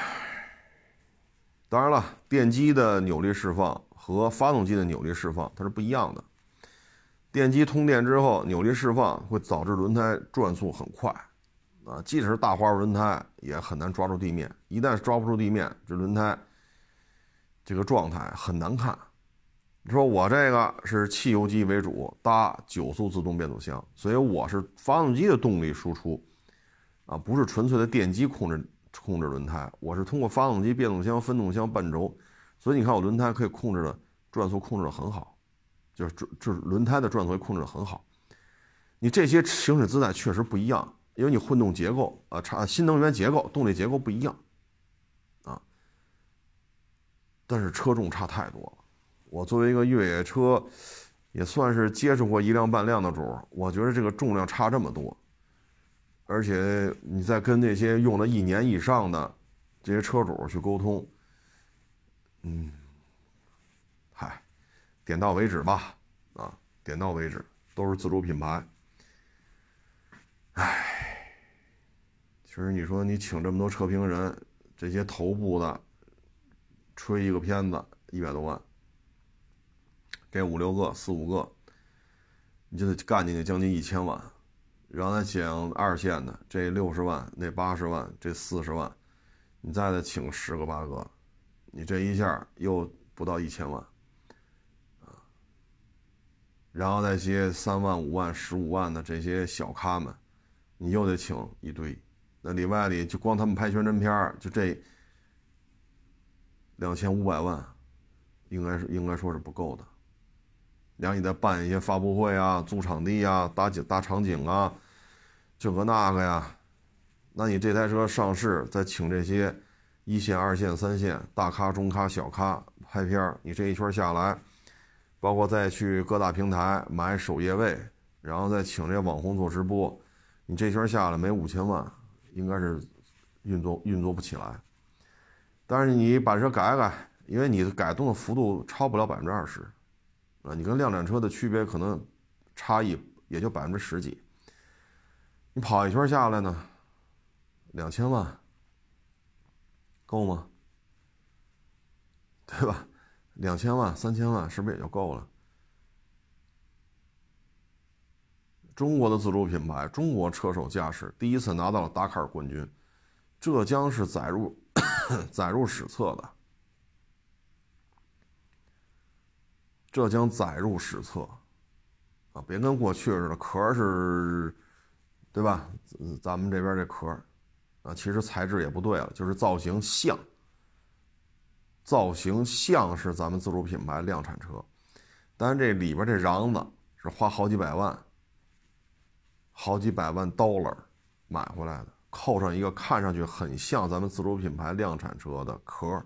当然了，电机的扭力释放和发动机的扭力释放它是不一样的。电机通电之后，扭力释放会导致轮胎转速很快，啊，即使是大花轮胎也很难抓住地面。一旦抓不住地面，这轮胎这个状态很难看。你说我这个是汽油机为主，搭九速自动变速箱，所以我是发动机的动力输出，啊，不是纯粹的电机控制控制轮胎，我是通过发动机、变速箱、分动箱、半轴，所以你看我轮胎可以控制的转速控制的很好，就是就是轮胎的转速会控制的很好。你这些行驶姿态确实不一样，因为你混动结构啊，差新能源结构、动力结构不一样，啊，但是车重差太多了。我作为一个越野车，也算是接触过一辆半辆的主我觉得这个重量差这么多，而且你再跟那些用了一年以上的这些车主去沟通，嗯，点到为止吧，啊，点到为止，都是自主品牌。唉，其实你说你请这么多车评人，这些头部的吹一个片子一百多万。这五六个、四五个，你就得干进去将近一千万，然后再请二线的，这六十万、那八十万、这四十万，你再得请十个八个，你这一下又不到一千万，然后再接三万、五万、十五万的这些小咖们，你又得请一堆，那里外里就光他们拍宣传片就这两千五百万，应该是应该说是不够的。然后你再办一些发布会啊，租场地啊，搭景搭场景啊，这个那个呀，那你这台车上市，再请这些一线、二线、三线大咖、中咖、小咖拍片你这一圈下来，包括再去各大平台买首页位，然后再请这些网红做直播，你这圈下来没五千万，应该是运作运作不起来。但是你把车改改，因为你的改动的幅度超不了百分之二十。啊，你跟量产车的区别可能差异也就百分之十几。你跑一圈下来呢，两千万够吗？对吧？两千万、三千万是不是也就够了？中国的自主品牌，中国车手驾驶第一次拿到了达喀尔冠军，这将是载入载入史册的。这将载入史册，啊，别跟过去似的，壳是，对吧？咱们这边这壳，啊，其实材质也不对了，就是造型像，造型像是咱们自主品牌量产车，但是这里边这瓤子是花好几百万，好几百万 dollar 买回来的，扣上一个看上去很像咱们自主品牌量产车的壳，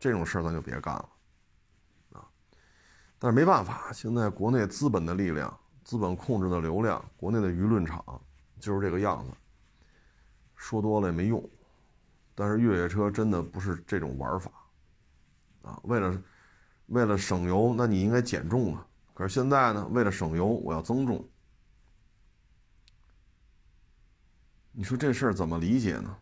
这种事咱就别干了。啊但是没办法，现在国内资本的力量、资本控制的流量、国内的舆论场就是这个样子。说多了也没用。但是越野车真的不是这种玩法啊！为了为了省油，那你应该减重啊。可是现在呢，为了省油，我要增重。你说这事儿怎么理解呢？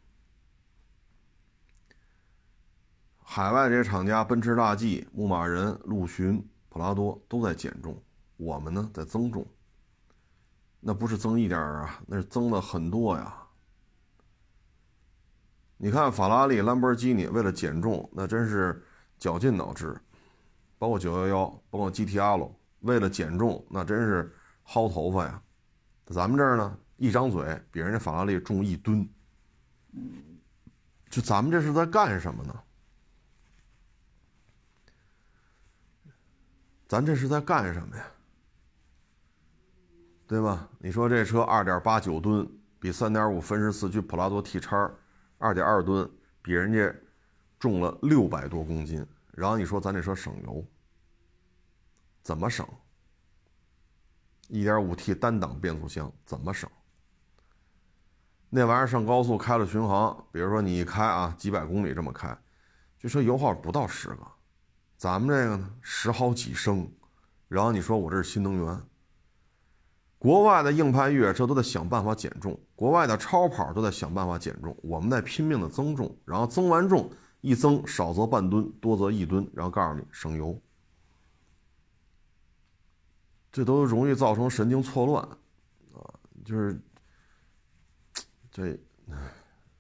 海外这些厂家，奔驰、大 G、牧马人、陆巡、普拉多都在减重，我们呢在增重。那不是增一点啊，那是增了很多呀。你看法拉利、兰博基尼为了减重，那真是绞尽脑汁，包括911，包括 GTR，为了减重，那真是薅头发呀。咱们这儿呢，一张嘴比人家法拉利重一吨，就咱们这是在干什么呢？咱这是在干什么呀？对吧？你说这车二点八九吨，比三点五分时四驱普拉多 T 叉二点二吨，比人家重了六百多公斤。然后你说咱这车省油，怎么省？一点五 T 单档变速箱怎么省？那玩意儿上高速开了巡航，比如说你一开啊几百公里这么开，就说油耗不到十个，咱们这个呢十好几升。然后你说我这是新能源。国外的硬派越野车都在想办法减重，国外的超跑都在想办法减重，我们在拼命的增重，然后增完重一增少则半吨，多则一吨，然后告诉你省油，这都容易造成神经错乱，啊，就是这，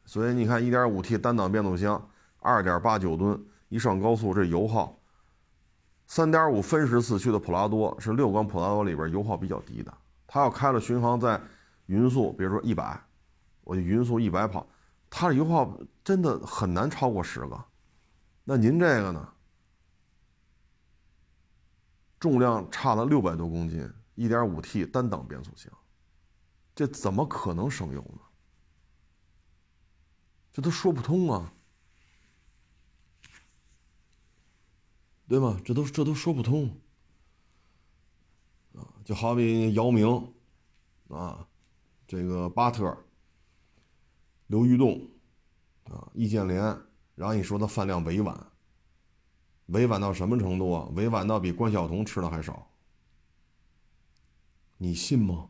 所以你看 1.5T 单档变速箱，2.89吨，一上高速这油耗，3.5分时四驱的普拉多是六缸普拉多里边油耗比较低的。他要开了巡航，在匀速，比如说一百，我就匀速一百跑，它的油耗真的很难超过十个。那您这个呢？重量差了六百多公斤，一点五 T 单档变速箱，这怎么可能省油呢？这都说不通啊，对吗？这都这都说不通。就好比姚明，啊，这个巴特，刘玉栋，啊，易建联，然后你说他饭量委婉，委婉到什么程度啊？委婉到比关晓彤吃的还少，你信吗？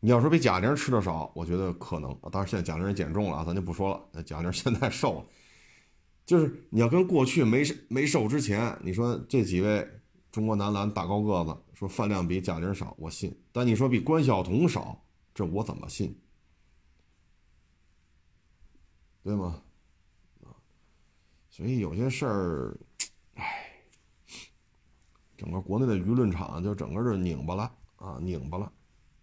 你要说比贾玲吃的少，我觉得可能。当然现在贾玲减重了啊，咱就不说了。那贾玲现在瘦了，就是你要跟过去没没瘦之前，你说这几位。中国男篮大高个子说饭量比贾玲少，我信。但你说比关晓彤少，这我怎么信？对吗？啊，所以有些事儿，唉，整个国内的舆论场就整个就拧巴了啊，拧巴了。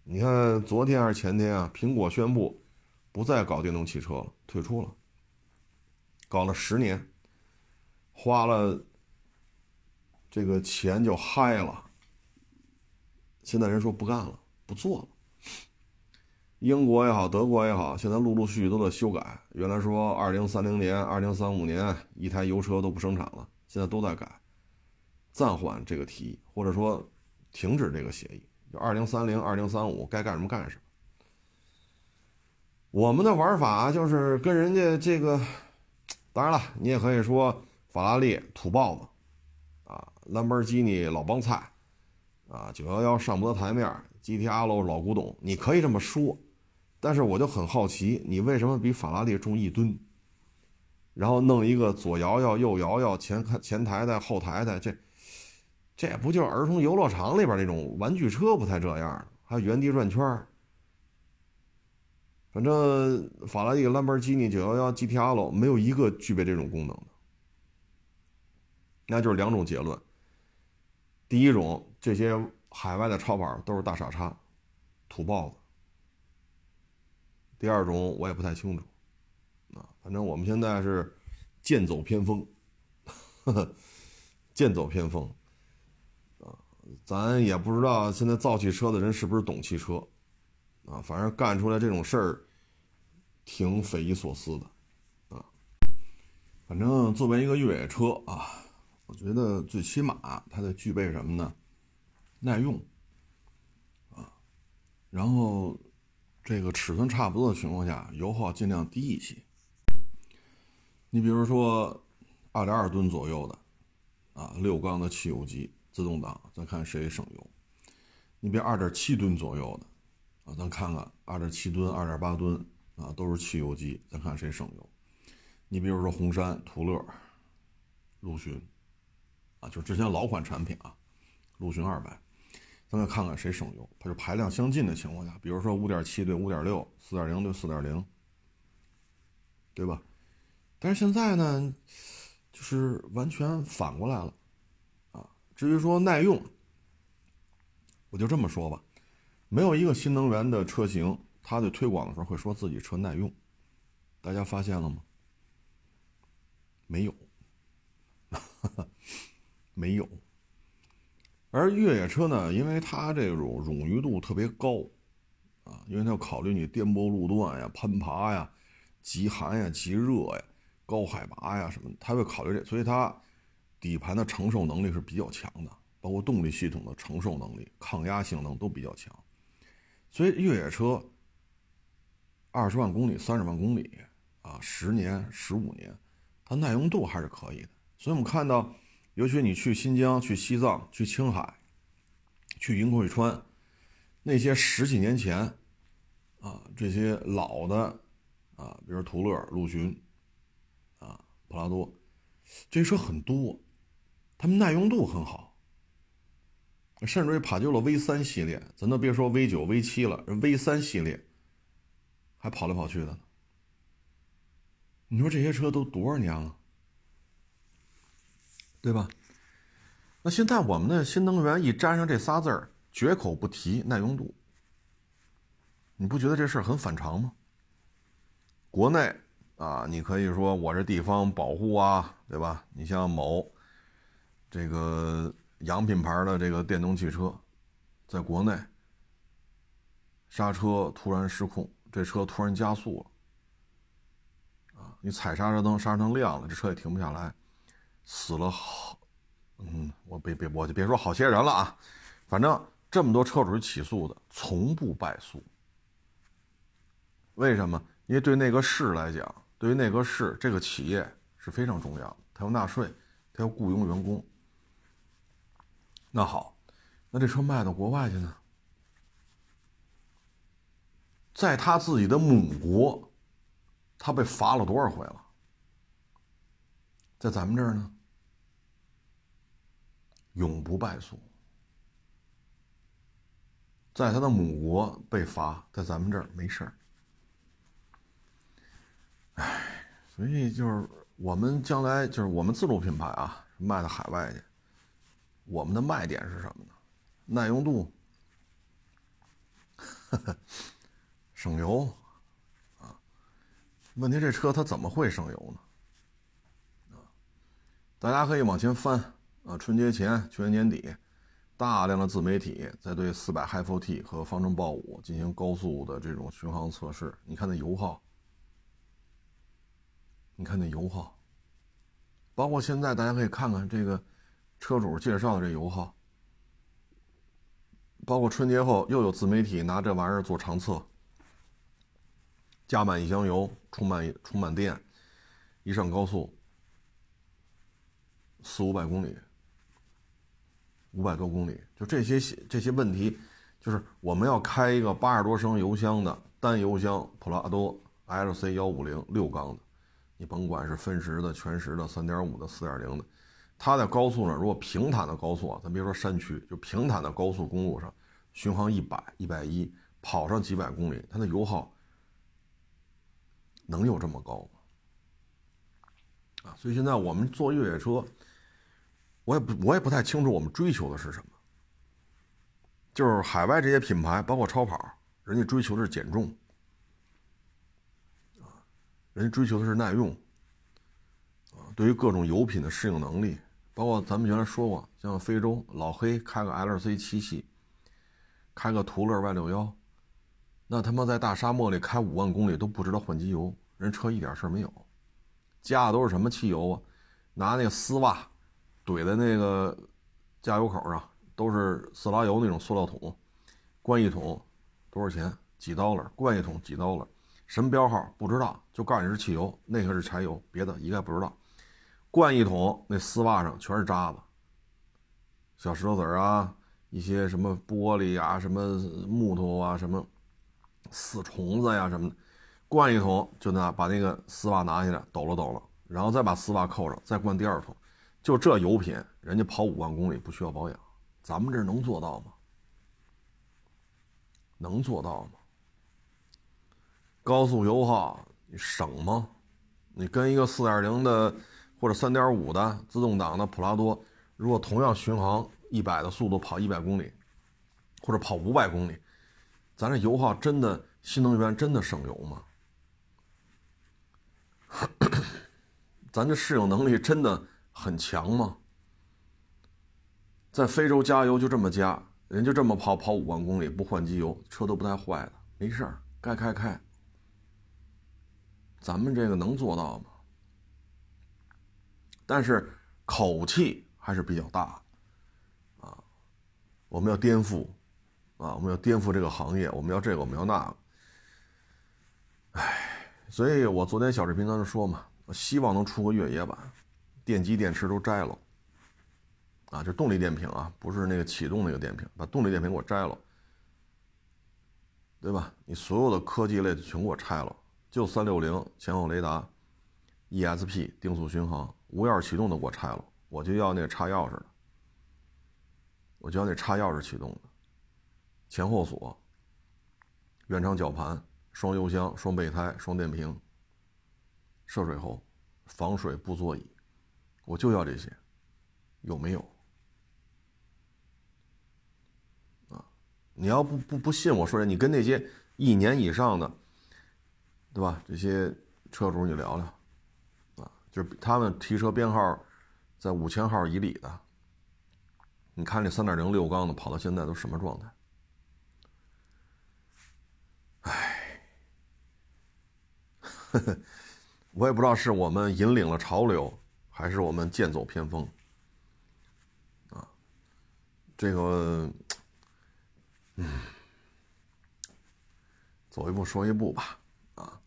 你看昨天还是前天啊，苹果宣布不再搞电动汽车了，退出了，搞了十年，花了。这个钱就嗨了。现在人说不干了，不做了。英国也好，德国也好，现在陆陆续续都在修改。原来说二零三零年、二零三五年一台油车都不生产了，现在都在改，暂缓这个提议，或者说停止这个协议。就二零三零、二零三五该干什么干什么。我们的玩法就是跟人家这个，当然了，你也可以说法拉利土包子。兰博基尼老帮菜，啊，九幺幺上不得台面，GTR 老古董，你可以这么说，但是我就很好奇，你为什么比法拉利重一吨？然后弄一个左摇摇右摇摇，前前台的后台的，这这不就是儿童游乐场里边那种玩具车不太这样？还原地转圈反正法拉利、兰博基尼、九幺幺、GTR 没有一个具备这种功能的，那就是两种结论。第一种，这些海外的超跑都是大傻叉、土包子。第二种，我也不太清楚，啊，反正我们现在是剑走偏锋，剑走偏锋，啊，咱也不知道现在造汽车的人是不是懂汽车，啊，反正干出来这种事儿，挺匪夷所思的，啊，反正作为一个越野车啊。我觉得最起码它得具备什么呢？耐用，啊，然后这个尺寸差不多的情况下，油耗尽量低一些。你比如说，二点二吨左右的，啊，六缸的汽油机自动挡，咱看谁省油。你别二点七吨左右的，啊，咱看看二点七吨、二点八吨啊，都是汽油机，咱看谁省油。你比如说红山、途乐、陆巡，啊，就之前老款产品啊，陆巡二百。咱再看看谁省油，它是排量相近的情况下，比如说五点七对五点六，四点零对四点零，对吧？但是现在呢，就是完全反过来了，啊，至于说耐用，我就这么说吧，没有一个新能源的车型，它在推广的时候会说自己车耐用，大家发现了吗？没有，哈 哈没有。而越野车呢，因为它这种冗余度特别高，啊，因为它要考虑你颠簸路段呀、攀爬呀、极寒呀、极热呀、高海拔呀什么，它会考虑这，所以它底盘的承受能力是比较强的，包括动力系统的承受能力、抗压性能都比较强。所以越野车二十万公里、三十万公里啊，十年、十五年，它耐用度还是可以的。所以我们看到。尤其你去新疆、去西藏、去青海、去云贵川，那些十几年前，啊，这些老的，啊，比如途乐、陆巡，啊，普拉多，这些车很多，他们耐用度很好，甚至于帕杰罗 V 三系列，咱都别说 V 九、V 七了，V 三系列还跑来跑去的。你说这些车都多少年了？对吧？那现在我们的新能源一沾上这仨字儿，绝口不提耐用度，你不觉得这事儿很反常吗？国内啊，你可以说我这地方保护啊，对吧？你像某这个洋品牌的这个电动汽车，在国内刹车突然失控，这车突然加速了，啊，你踩刹车灯，刹车灯亮了，这车也停不下来。死了好，嗯，我别别我就别说好些人了啊，反正这么多车主起诉的，从不败诉。为什么？因为对那个市来讲，对于那个市这个企业是非常重要的，他要纳税，他要雇佣员工。那好，那这车卖到国外去呢？在他自己的母国，他被罚了多少回了？在咱们这儿呢？永不败诉，在他的母国被罚，在咱们这儿没事儿。哎，所以就是我们将来就是我们自主品牌啊，卖到海外去，我们的卖点是什么呢？耐用度，省油啊。问题这车它怎么会省油呢？大家可以往前翻。啊，春节前，去年年底，大量的自媒体在对四百 HiFi-T 和方程豹五进行高速的这种巡航测试。你看那油耗，你看那油耗，包括现在大家可以看看这个车主介绍的这油耗，包括春节后又有自媒体拿这玩意儿做长测，加满一箱油，充满充满电，一上高速，四五百公里。五百多公里，就这些这些问题，就是我们要开一个八十多升油箱的单油箱普拉多 LC 幺五零六缸的，你甭管是分时的、全时的、三点五的、四点零的，它在高速上，如果平坦的高速，咱别说山区，就平坦的高速公路上，巡航一百、一百一，跑上几百公里，它的油耗能有这么高吗？啊，所以现在我们坐越野车。我也不，我也不太清楚我们追求的是什么。就是海外这些品牌，包括超跑，人家追求的是减重，啊，人家追求的是耐用，啊，对于各种油品的适应能力，包括咱们原来说过，像非洲老黑开个 LC 七系，开个途乐 Y 六幺，那他妈在大沙漠里开五万公里都不知道换机油，人车一点事儿没有，加的都是什么汽油啊？拿那个丝袜。怼在那个加油口上，都是色拉油那种塑料桶，灌一桶多少钱？几刀了？灌一桶几刀了？什么标号不知道，就告诉你是汽油，那个是柴油，别的一概不知道。灌一桶那丝袜上全是渣子，小石头子啊，一些什么玻璃啊，什么木头啊，什么死虫子呀什么的，灌一桶就拿把那个丝袜拿下来抖了抖了，然后再把丝袜扣上，再灌第二桶，就这油品，人家跑五万公里不需要保养，咱们这能做到吗？能做到吗？高速油耗你省吗？你跟一个四点零的或者三点五的自动挡的普拉多，如果同样巡航一百的速度跑一百公里，或者跑五百公里，咱这油耗真的新能源真的省油吗？咱这适应能力真的很强吗？在非洲加油就这么加。人就这么跑跑五万公里不换机油，车都不带坏的，没事儿，该开开。咱们这个能做到吗？但是口气还是比较大，啊，我们要颠覆，啊，我们要颠覆这个行业，我们要这个，我们要那个。唉，所以我昨天小视频当中说嘛，我希望能出个越野版，电机电池都摘了。啊，就动力电瓶啊，不是那个启动那个电瓶，把动力电瓶给我摘了，对吧？你所有的科技类的全给我拆了，就三六零前后雷达，ESP 定速巡航，无钥匙启动的给我拆了，我就要那个插钥匙的，我就要那插钥匙启动的，前后锁，原厂绞盘，双油箱，双备胎，双电瓶，涉水喉，防水布座椅，我就要这些，有没有？啊你要不不不信我说的，你跟那些一年以上的，对吧？这些车主你聊聊，啊，就是他们提车编号在五千号以里的，你看这三点零六缸的跑到现在都什么状态？唉，我也不知道是我们引领了潮流，还是我们剑走偏锋，啊，这个。嗯，走一步说一步吧，啊，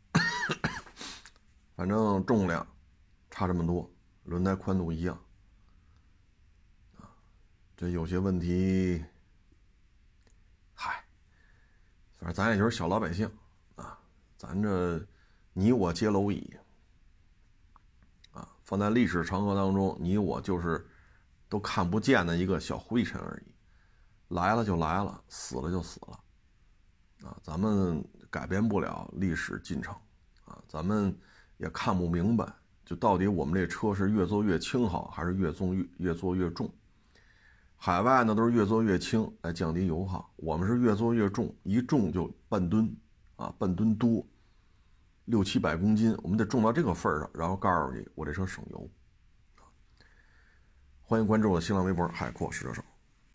反正重量差这么多，轮胎宽度一样，啊，这有些问题，嗨，反正咱也就是小老百姓，啊，咱这你我皆蝼蚁，放在历史长河当中，你我就是都看不见的一个小灰尘而已。来了就来了，死了就死了，啊，咱们改变不了历史进程，啊，咱们也看不明白，就到底我们这车是越做越轻好，还是越做越越做越重？海外呢都是越做越轻来降低油耗，我们是越做越重，一重就半吨，啊，半吨多，六七百公斤，我们得重到这个份儿上，然后告诉你我这车省油。欢迎关注我的新浪微博“海阔试车手”。